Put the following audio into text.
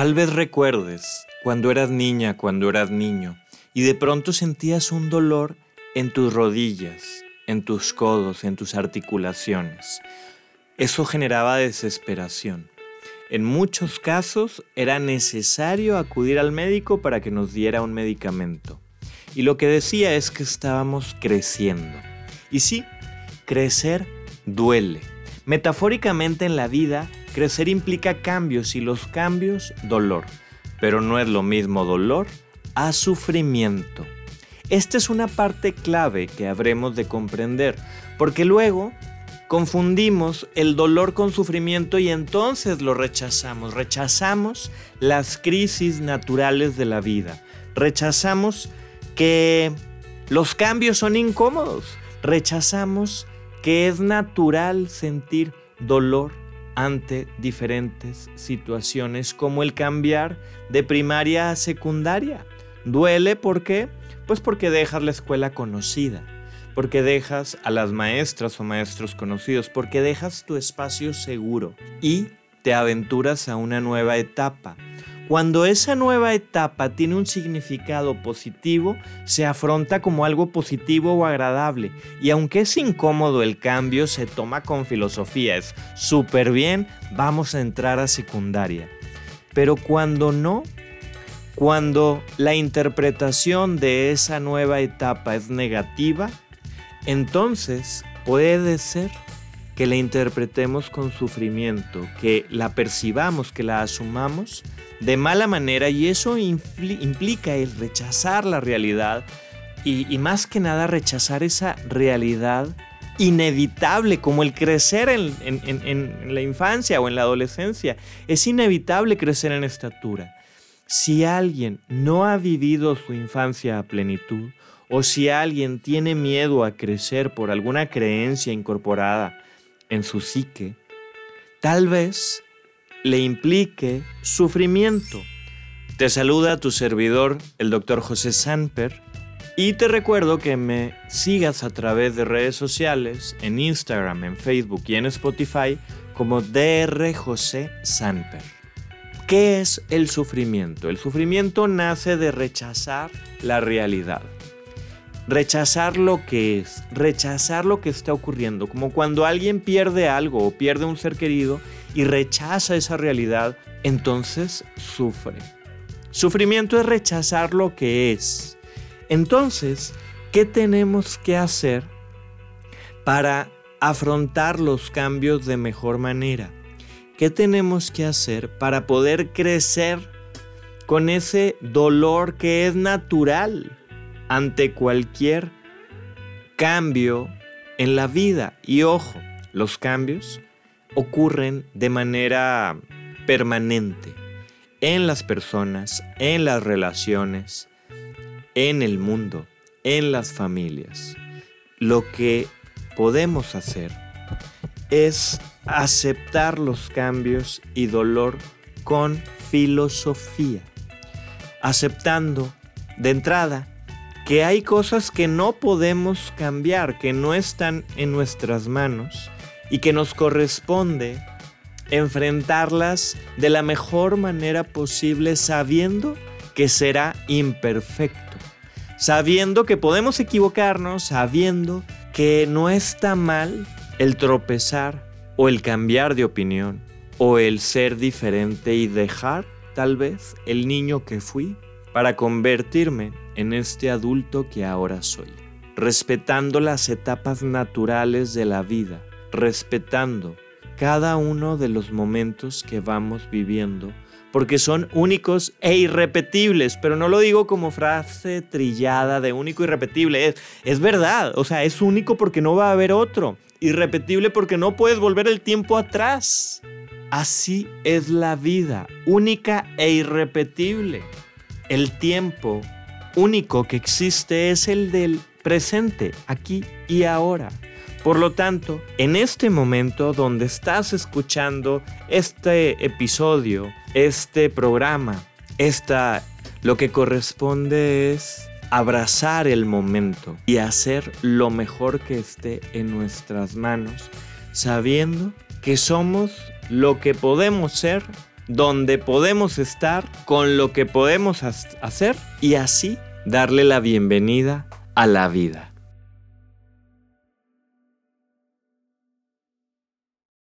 Tal vez recuerdes cuando eras niña, cuando eras niño, y de pronto sentías un dolor en tus rodillas, en tus codos, en tus articulaciones. Eso generaba desesperación. En muchos casos era necesario acudir al médico para que nos diera un medicamento. Y lo que decía es que estábamos creciendo. Y sí, crecer duele. Metafóricamente en la vida, crecer implica cambios y los cambios dolor. Pero no es lo mismo dolor a sufrimiento. Esta es una parte clave que habremos de comprender, porque luego confundimos el dolor con sufrimiento y entonces lo rechazamos. Rechazamos las crisis naturales de la vida. Rechazamos que los cambios son incómodos. Rechazamos que es natural sentir dolor ante diferentes situaciones como el cambiar de primaria a secundaria. Duele ¿por qué? Pues porque dejas la escuela conocida porque dejas a las maestras o maestros conocidos, porque dejas tu espacio seguro y te aventuras a una nueva etapa. Cuando esa nueva etapa tiene un significado positivo, se afronta como algo positivo o agradable. Y aunque es incómodo el cambio, se toma con filosofía. Es súper bien, vamos a entrar a secundaria. Pero cuando no, cuando la interpretación de esa nueva etapa es negativa, entonces puede ser que la interpretemos con sufrimiento, que la percibamos, que la asumamos de mala manera y eso implica el rechazar la realidad y, más que nada rechazar esa realidad inevitable como el crecer en, en la infancia o en la adolescencia. Es inevitable crecer en estatura. Si alguien no ha vivido su infancia a plenitud, o si alguien tiene miedo a crecer por alguna creencia incorporada en su psique, tal vez le implique sufrimiento. Te saluda tu servidor, el doctor José Sanper, y te recuerdo que me sigas a través de redes sociales, en Instagram, en Facebook y en Spotify, como DR José Sanper. ¿Qué es el sufrimiento? El sufrimiento nace de rechazar la realidad rechazar lo que es, rechazar lo que está ocurriendo, como cuando alguien pierde algo o pierde un ser querido y rechaza esa realidad, entonces sufre. Sufrimiento es rechazar lo que es. Entonces, ¿qué tenemos que hacer para afrontar los cambios de mejor manera? ¿Qué tenemos que hacer para poder crecer con ese dolor que es natural? Ante cualquier cambio en la vida. Y ojo, los cambios ocurren de manera permanente en las personas, en las relaciones, en el mundo, en las familias. Lo que podemos hacer es aceptar los cambios y dolor con filosofía, aceptando de entrada que hay cosas que no podemos cambiar, que no están en nuestras manos y que nos corresponde enfrentarlas de la mejor manera posible sabiendo que será imperfecto, sabiendo que podemos equivocarnos, sabiendo que no está mal el tropezar o el cambiar de opinión o el ser diferente y dejar tal vez el niño que fui para convertirme en este adulto que ahora soy, respetando las etapas naturales de la vida, respetando cada uno de los momentos que vamos viviendo, porque son únicos e irrepetibles, pero no lo digo como frase trillada de único y irrepetible, es, es verdad, o sea, es único porque no va a haber otro, irrepetible porque no puedes volver el tiempo atrás. Así es la vida, única e irrepetible. El tiempo único que existe es el del presente, aquí y ahora. Por lo tanto, en este momento donde estás escuchando este episodio, este programa, esta, lo que corresponde es abrazar el momento y hacer lo mejor que esté en nuestras manos, sabiendo que somos lo que podemos ser donde podemos estar, con lo que podemos hacer y así darle la bienvenida a la vida.